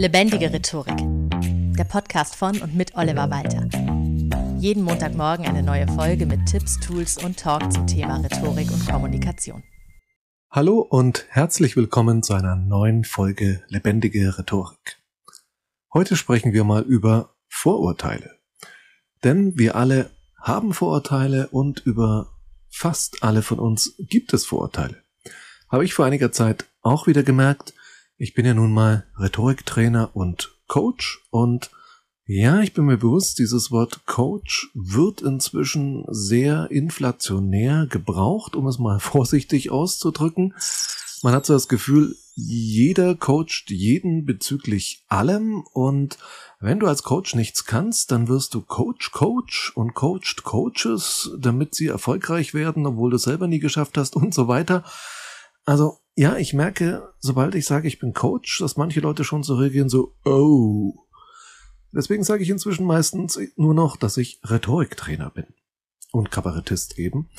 Lebendige Rhetorik. Der Podcast von und mit Oliver Walter. Jeden Montagmorgen eine neue Folge mit Tipps, Tools und Talk zum Thema Rhetorik und Kommunikation. Hallo und herzlich willkommen zu einer neuen Folge Lebendige Rhetorik. Heute sprechen wir mal über Vorurteile. Denn wir alle haben Vorurteile und über fast alle von uns gibt es Vorurteile. Habe ich vor einiger Zeit auch wieder gemerkt, ich bin ja nun mal Rhetoriktrainer und Coach und ja, ich bin mir bewusst, dieses Wort Coach wird inzwischen sehr inflationär gebraucht, um es mal vorsichtig auszudrücken. Man hat so das Gefühl, jeder coacht jeden bezüglich allem und wenn du als Coach nichts kannst, dann wirst du Coach Coach und coacht Coaches, damit sie erfolgreich werden, obwohl du es selber nie geschafft hast und so weiter. Also ja, ich merke, sobald ich sage, ich bin Coach, dass manche Leute schon so reagieren, so, oh. Deswegen sage ich inzwischen meistens nur noch, dass ich Rhetoriktrainer bin. Und Kabarettist eben.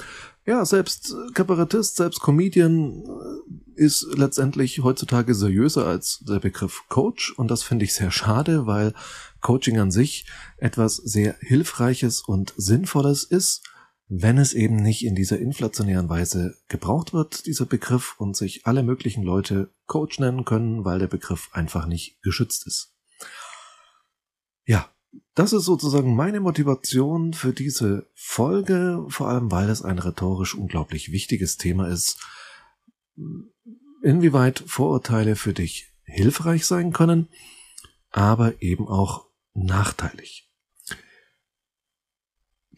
Ja, selbst Kabarettist, selbst Comedian äh, ist letztendlich heutzutage seriöser als der Begriff Coach. Und das finde ich sehr schade, weil Coaching an sich etwas sehr Hilfreiches und Sinnvolles ist wenn es eben nicht in dieser inflationären Weise gebraucht wird, dieser Begriff, und sich alle möglichen Leute Coach nennen können, weil der Begriff einfach nicht geschützt ist. Ja, das ist sozusagen meine Motivation für diese Folge, vor allem weil es ein rhetorisch unglaublich wichtiges Thema ist. Inwieweit Vorurteile für dich hilfreich sein können, aber eben auch nachteilig.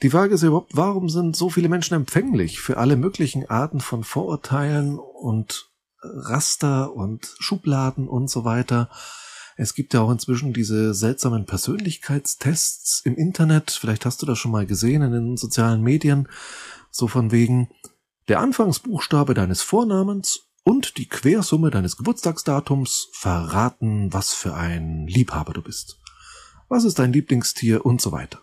Die Frage ist überhaupt, warum sind so viele Menschen empfänglich für alle möglichen Arten von Vorurteilen und Raster und Schubladen und so weiter? Es gibt ja auch inzwischen diese seltsamen Persönlichkeitstests im Internet. Vielleicht hast du das schon mal gesehen in den sozialen Medien. So von wegen der Anfangsbuchstabe deines Vornamens und die Quersumme deines Geburtstagsdatums verraten, was für ein Liebhaber du bist. Was ist dein Lieblingstier und so weiter.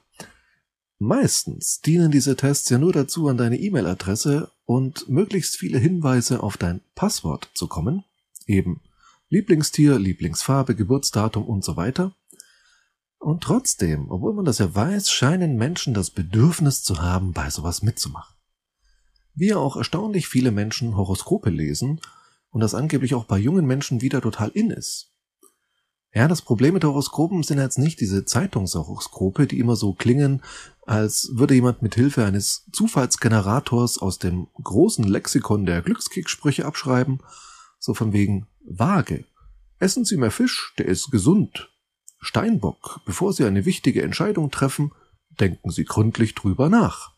Meistens dienen diese Tests ja nur dazu, an deine E-Mail-Adresse und möglichst viele Hinweise auf dein Passwort zu kommen, eben Lieblingstier, Lieblingsfarbe, Geburtsdatum und so weiter. Und trotzdem, obwohl man das ja weiß, scheinen Menschen das Bedürfnis zu haben, bei sowas mitzumachen. Wie auch erstaunlich viele Menschen Horoskope lesen und das angeblich auch bei jungen Menschen wieder total in ist. Ja, das Problem mit Horoskopen sind jetzt nicht diese Zeitungshoroskope, die immer so klingen, als würde jemand mit Hilfe eines Zufallsgenerators aus dem großen Lexikon der Glückskekssprüche abschreiben, so von wegen Waage. Essen Sie mehr Fisch, der ist gesund. Steinbock, bevor Sie eine wichtige Entscheidung treffen, denken Sie gründlich drüber nach.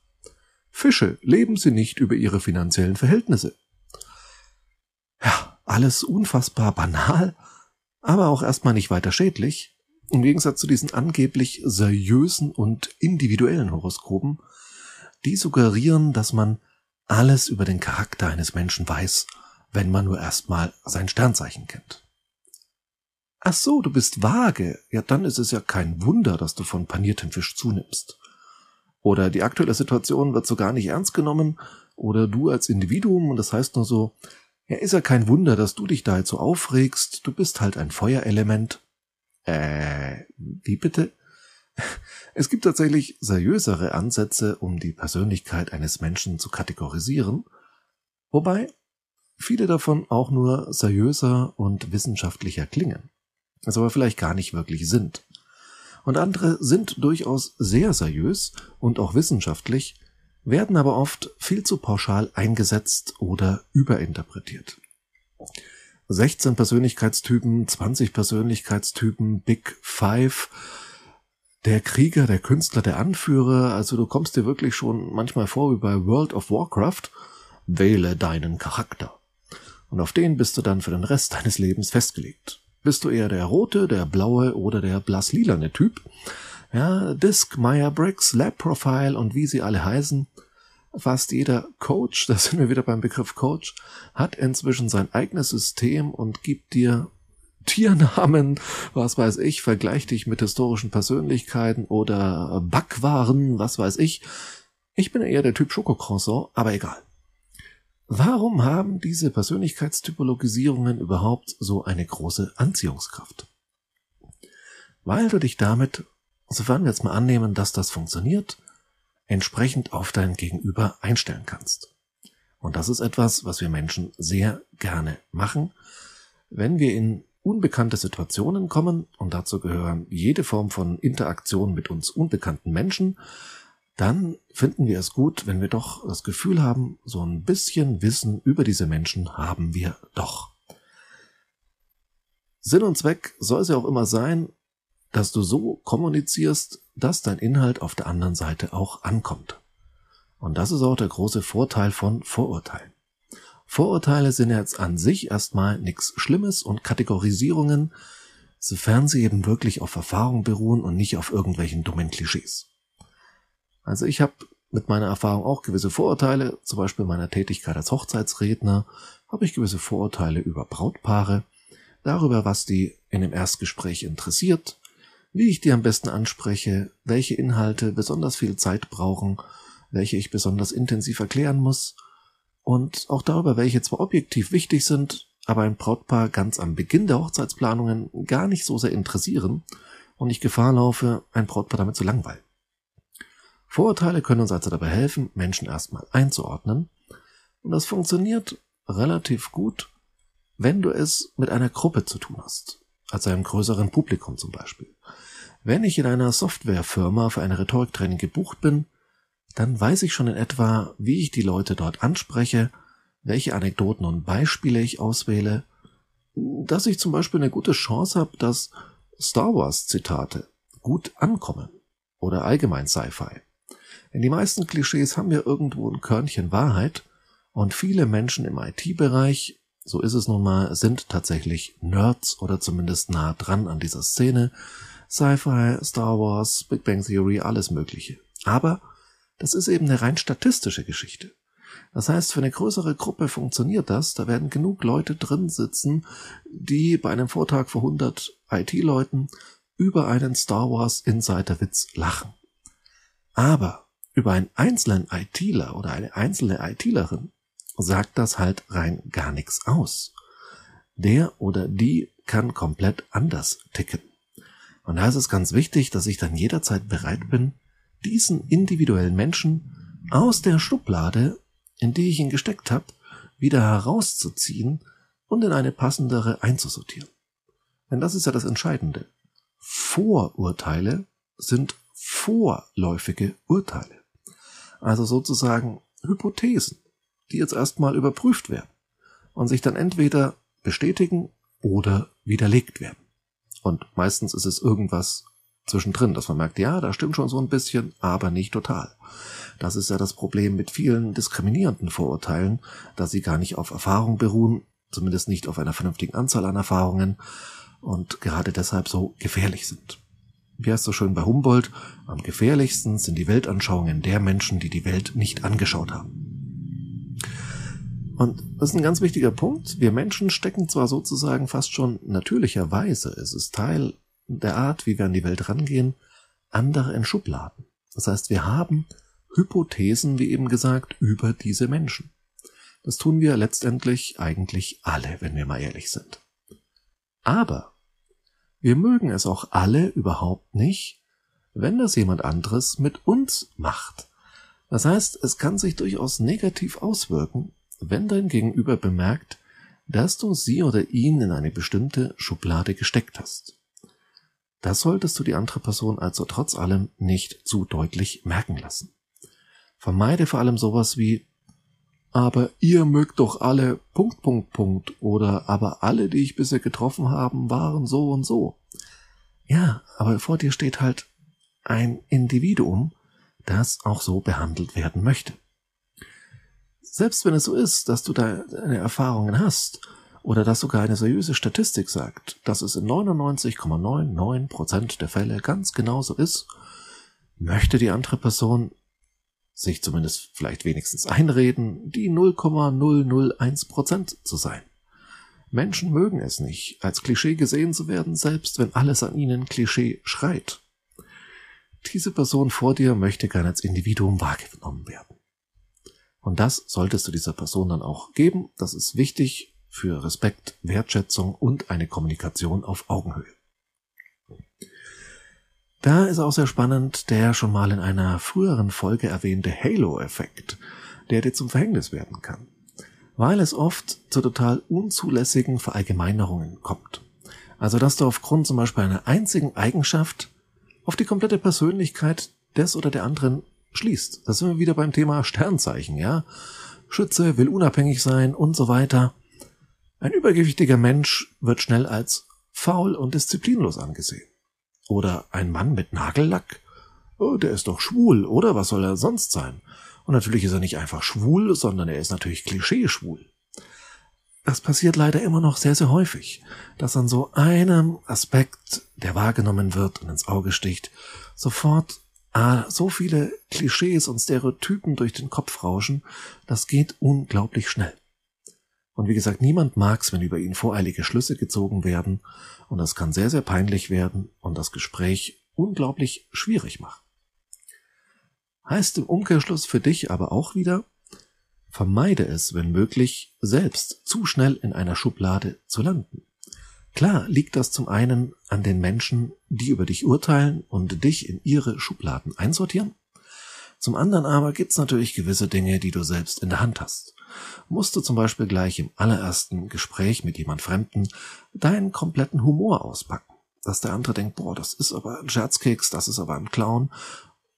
Fische, leben Sie nicht über Ihre finanziellen Verhältnisse. Ja, alles unfassbar banal, aber auch erstmal nicht weiter schädlich, im Gegensatz zu diesen angeblich seriösen und individuellen Horoskopen, die suggerieren, dass man alles über den Charakter eines Menschen weiß, wenn man nur erstmal sein Sternzeichen kennt. Ach so, du bist vage. Ja, dann ist es ja kein Wunder, dass du von paniertem Fisch zunimmst. Oder die aktuelle Situation wird so gar nicht ernst genommen, oder du als Individuum, und das heißt nur so, ja, ist ja kein Wunder, dass du dich da jetzt so aufregst. Du bist halt ein Feuerelement. Äh, wie bitte? Es gibt tatsächlich seriösere Ansätze, um die Persönlichkeit eines Menschen zu kategorisieren, wobei viele davon auch nur seriöser und wissenschaftlicher klingen, es aber vielleicht gar nicht wirklich sind. Und andere sind durchaus sehr seriös und auch wissenschaftlich, werden aber oft viel zu pauschal eingesetzt oder überinterpretiert. 16 Persönlichkeitstypen, 20 Persönlichkeitstypen, Big Five, der Krieger, der Künstler, der Anführer, also du kommst dir wirklich schon manchmal vor wie bei World of Warcraft, wähle deinen Charakter. Und auf den bist du dann für den Rest deines Lebens festgelegt. Bist du eher der rote, der blaue oder der blasslilane Typ, ja, Disk, Meyer-Briggs, Lab Profile und wie sie alle heißen. Fast jeder Coach, da sind wir wieder beim Begriff Coach, hat inzwischen sein eigenes System und gibt dir Tiernamen, was weiß ich, vergleich dich mit historischen Persönlichkeiten oder Backwaren, was weiß ich. Ich bin eher der Typ Schokocroissant, aber egal. Warum haben diese Persönlichkeitstypologisierungen überhaupt so eine große Anziehungskraft? weil du dich damit, sofern wir jetzt mal annehmen, dass das funktioniert, entsprechend auf dein Gegenüber einstellen kannst. Und das ist etwas, was wir Menschen sehr gerne machen, wenn wir in unbekannte Situationen kommen, und dazu gehören jede Form von Interaktion mit uns unbekannten Menschen, dann finden wir es gut, wenn wir doch das Gefühl haben, so ein bisschen Wissen über diese Menschen haben wir doch. Sinn und Zweck soll es ja auch immer sein, dass du so kommunizierst, dass dein Inhalt auf der anderen Seite auch ankommt. Und das ist auch der große Vorteil von Vorurteilen. Vorurteile sind jetzt an sich erstmal nichts Schlimmes und Kategorisierungen, sofern sie eben wirklich auf Erfahrung beruhen und nicht auf irgendwelchen dummen Klischees. Also ich habe mit meiner Erfahrung auch gewisse Vorurteile, zum Beispiel meiner Tätigkeit als Hochzeitsredner, habe ich gewisse Vorurteile über Brautpaare, darüber, was die in dem Erstgespräch interessiert, wie ich die am besten anspreche, welche Inhalte besonders viel Zeit brauchen, welche ich besonders intensiv erklären muss und auch darüber, welche zwar objektiv wichtig sind, aber ein Brautpaar ganz am Beginn der Hochzeitsplanungen gar nicht so sehr interessieren und ich Gefahr laufe, ein Brautpaar damit zu langweilen. Vorurteile können uns also dabei helfen, Menschen erstmal einzuordnen. Und das funktioniert relativ gut, wenn du es mit einer Gruppe zu tun hast, also einem größeren Publikum zum Beispiel. Wenn ich in einer Softwarefirma für ein Rhetoriktraining gebucht bin, dann weiß ich schon in etwa, wie ich die Leute dort anspreche, welche Anekdoten und Beispiele ich auswähle, dass ich zum Beispiel eine gute Chance habe, dass Star Wars Zitate gut ankommen oder allgemein Sci-Fi. Denn die meisten Klischees haben ja irgendwo ein Körnchen Wahrheit und viele Menschen im IT-Bereich, so ist es nun mal, sind tatsächlich Nerds oder zumindest nah dran an dieser Szene. Sci-Fi, Star Wars, Big Bang Theory, alles Mögliche. Aber das ist eben eine rein statistische Geschichte. Das heißt, für eine größere Gruppe funktioniert das. Da werden genug Leute drin sitzen, die bei einem Vortrag vor 100 IT-Leuten über einen Star Wars Insider-Witz lachen. Aber über einen einzelnen ITler oder eine einzelne ITlerin sagt das halt rein gar nichts aus. Der oder die kann komplett anders ticken. Und da ist es ganz wichtig, dass ich dann jederzeit bereit bin, diesen individuellen Menschen aus der Schublade, in die ich ihn gesteckt habe, wieder herauszuziehen und in eine passendere einzusortieren. Denn das ist ja das Entscheidende. Vorurteile sind vorläufige Urteile also sozusagen Hypothesen, die jetzt erstmal überprüft werden und sich dann entweder bestätigen oder widerlegt werden. Und meistens ist es irgendwas zwischendrin, dass man merkt, ja, da stimmt schon so ein bisschen, aber nicht total. Das ist ja das Problem mit vielen diskriminierenden Vorurteilen, dass sie gar nicht auf Erfahrung beruhen, zumindest nicht auf einer vernünftigen Anzahl an Erfahrungen und gerade deshalb so gefährlich sind wie heißt so schön bei Humboldt, am gefährlichsten sind die Weltanschauungen der Menschen, die die Welt nicht angeschaut haben. Und das ist ein ganz wichtiger Punkt. Wir Menschen stecken zwar sozusagen fast schon natürlicherweise, es ist Teil der Art, wie wir an die Welt rangehen, andere in Schubladen. Das heißt, wir haben Hypothesen, wie eben gesagt, über diese Menschen. Das tun wir letztendlich eigentlich alle, wenn wir mal ehrlich sind. Aber wir mögen es auch alle überhaupt nicht, wenn das jemand anderes mit uns macht. Das heißt, es kann sich durchaus negativ auswirken, wenn dein Gegenüber bemerkt, dass du sie oder ihn in eine bestimmte Schublade gesteckt hast. Das solltest du die andere Person also trotz allem nicht zu deutlich merken lassen. Vermeide vor allem sowas wie aber ihr mögt doch alle Punkt, Punkt, Punkt oder aber alle, die ich bisher getroffen haben, waren so und so. Ja, aber vor dir steht halt ein Individuum, das auch so behandelt werden möchte. Selbst wenn es so ist, dass du deine Erfahrungen hast oder dass sogar eine seriöse Statistik sagt, dass es in 99,99% der Fälle ganz genauso ist, möchte die andere Person sich zumindest vielleicht wenigstens einreden, die 0,001 Prozent zu sein. Menschen mögen es nicht, als Klischee gesehen zu werden, selbst wenn alles an ihnen Klischee schreit. Diese Person vor dir möchte gern als Individuum wahrgenommen werden. Und das solltest du dieser Person dann auch geben. Das ist wichtig für Respekt, Wertschätzung und eine Kommunikation auf Augenhöhe. Da ist auch sehr spannend der schon mal in einer früheren Folge erwähnte Halo-Effekt, der dir zum Verhängnis werden kann, weil es oft zu total unzulässigen Verallgemeinerungen kommt. Also dass du aufgrund zum Beispiel einer einzigen Eigenschaft auf die komplette Persönlichkeit des oder der anderen schließt. Da sind wir wieder beim Thema Sternzeichen, ja. Schütze will unabhängig sein und so weiter. Ein übergewichtiger Mensch wird schnell als faul und disziplinlos angesehen. Oder ein Mann mit Nagellack? Oh, der ist doch schwul, oder was soll er sonst sein? Und natürlich ist er nicht einfach schwul, sondern er ist natürlich klischeeschwul. Das passiert leider immer noch sehr, sehr häufig, dass an so einem Aspekt, der wahrgenommen wird und ins Auge sticht, sofort ah, so viele Klischees und Stereotypen durch den Kopf rauschen, das geht unglaublich schnell. Und wie gesagt, niemand mag's, wenn über ihn voreilige Schlüsse gezogen werden, und das kann sehr, sehr peinlich werden und das Gespräch unglaublich schwierig machen. Heißt im Umkehrschluss für dich aber auch wieder, vermeide es, wenn möglich, selbst zu schnell in einer Schublade zu landen. Klar liegt das zum einen an den Menschen, die über dich urteilen und dich in ihre Schubladen einsortieren. Zum anderen aber gibt's natürlich gewisse Dinge, die du selbst in der Hand hast. Musst du zum Beispiel gleich im allerersten Gespräch mit jemand Fremden deinen kompletten Humor auspacken. Dass der andere denkt, boah, das ist aber ein Scherzkeks, das ist aber ein Clown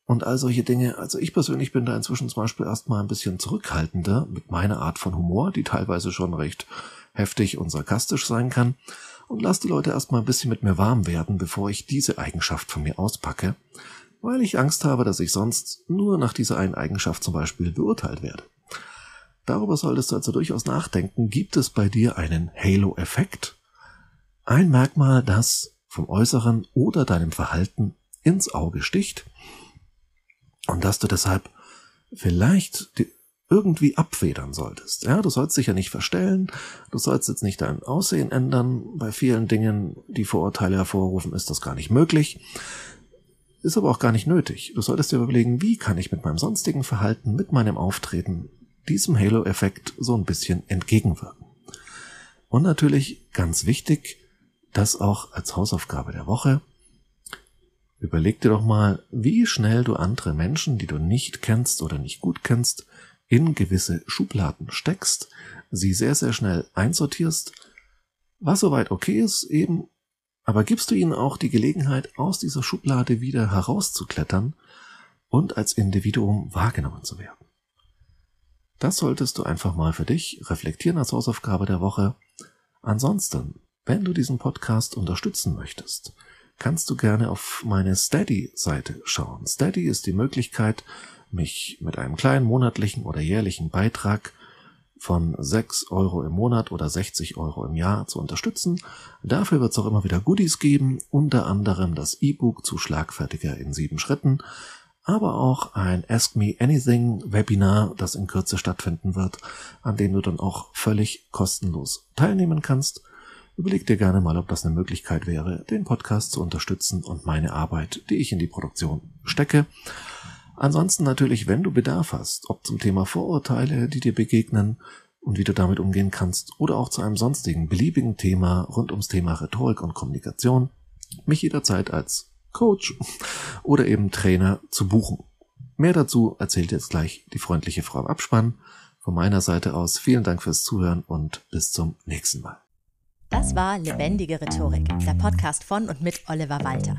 und all solche Dinge. Also ich persönlich bin da inzwischen zum Beispiel erstmal ein bisschen zurückhaltender mit meiner Art von Humor, die teilweise schon recht heftig und sarkastisch sein kann und lass die Leute erstmal ein bisschen mit mir warm werden, bevor ich diese Eigenschaft von mir auspacke, weil ich Angst habe, dass ich sonst nur nach dieser einen Eigenschaft zum Beispiel beurteilt werde. Darüber solltest du also durchaus nachdenken, gibt es bei dir einen Halo-Effekt? Ein Merkmal, das vom Äußeren oder deinem Verhalten ins Auge sticht und dass du deshalb vielleicht irgendwie abfedern solltest. Ja, du sollst dich ja nicht verstellen, du sollst jetzt nicht dein Aussehen ändern. Bei vielen Dingen, die Vorurteile hervorrufen, ist das gar nicht möglich. Ist aber auch gar nicht nötig. Du solltest dir überlegen, wie kann ich mit meinem sonstigen Verhalten, mit meinem Auftreten diesem Halo-Effekt so ein bisschen entgegenwirken. Und natürlich ganz wichtig, das auch als Hausaufgabe der Woche. Überleg dir doch mal, wie schnell du andere Menschen, die du nicht kennst oder nicht gut kennst, in gewisse Schubladen steckst, sie sehr, sehr schnell einsortierst, was soweit okay ist, eben, aber gibst du ihnen auch die Gelegenheit, aus dieser Schublade wieder herauszuklettern und als Individuum wahrgenommen zu werden. Das solltest du einfach mal für dich reflektieren als Hausaufgabe der Woche. Ansonsten, wenn du diesen Podcast unterstützen möchtest, kannst du gerne auf meine Steady-Seite schauen. Steady ist die Möglichkeit, mich mit einem kleinen monatlichen oder jährlichen Beitrag von 6 Euro im Monat oder 60 Euro im Jahr zu unterstützen. Dafür wird es auch immer wieder Goodies geben, unter anderem das E-Book zu Schlagfertiger in sieben Schritten, aber auch ein Ask Me Anything Webinar, das in Kürze stattfinden wird, an dem du dann auch völlig kostenlos teilnehmen kannst. Überleg dir gerne mal, ob das eine Möglichkeit wäre, den Podcast zu unterstützen und meine Arbeit, die ich in die Produktion stecke. Ansonsten natürlich, wenn du Bedarf hast, ob zum Thema Vorurteile, die dir begegnen und wie du damit umgehen kannst, oder auch zu einem sonstigen beliebigen Thema rund ums Thema Rhetorik und Kommunikation, mich jederzeit als Coach oder eben Trainer zu buchen. Mehr dazu erzählt jetzt gleich die freundliche Frau im Abspann. Von meiner Seite aus vielen Dank fürs Zuhören und bis zum nächsten Mal. Das war Lebendige Rhetorik, der Podcast von und mit Oliver Walter.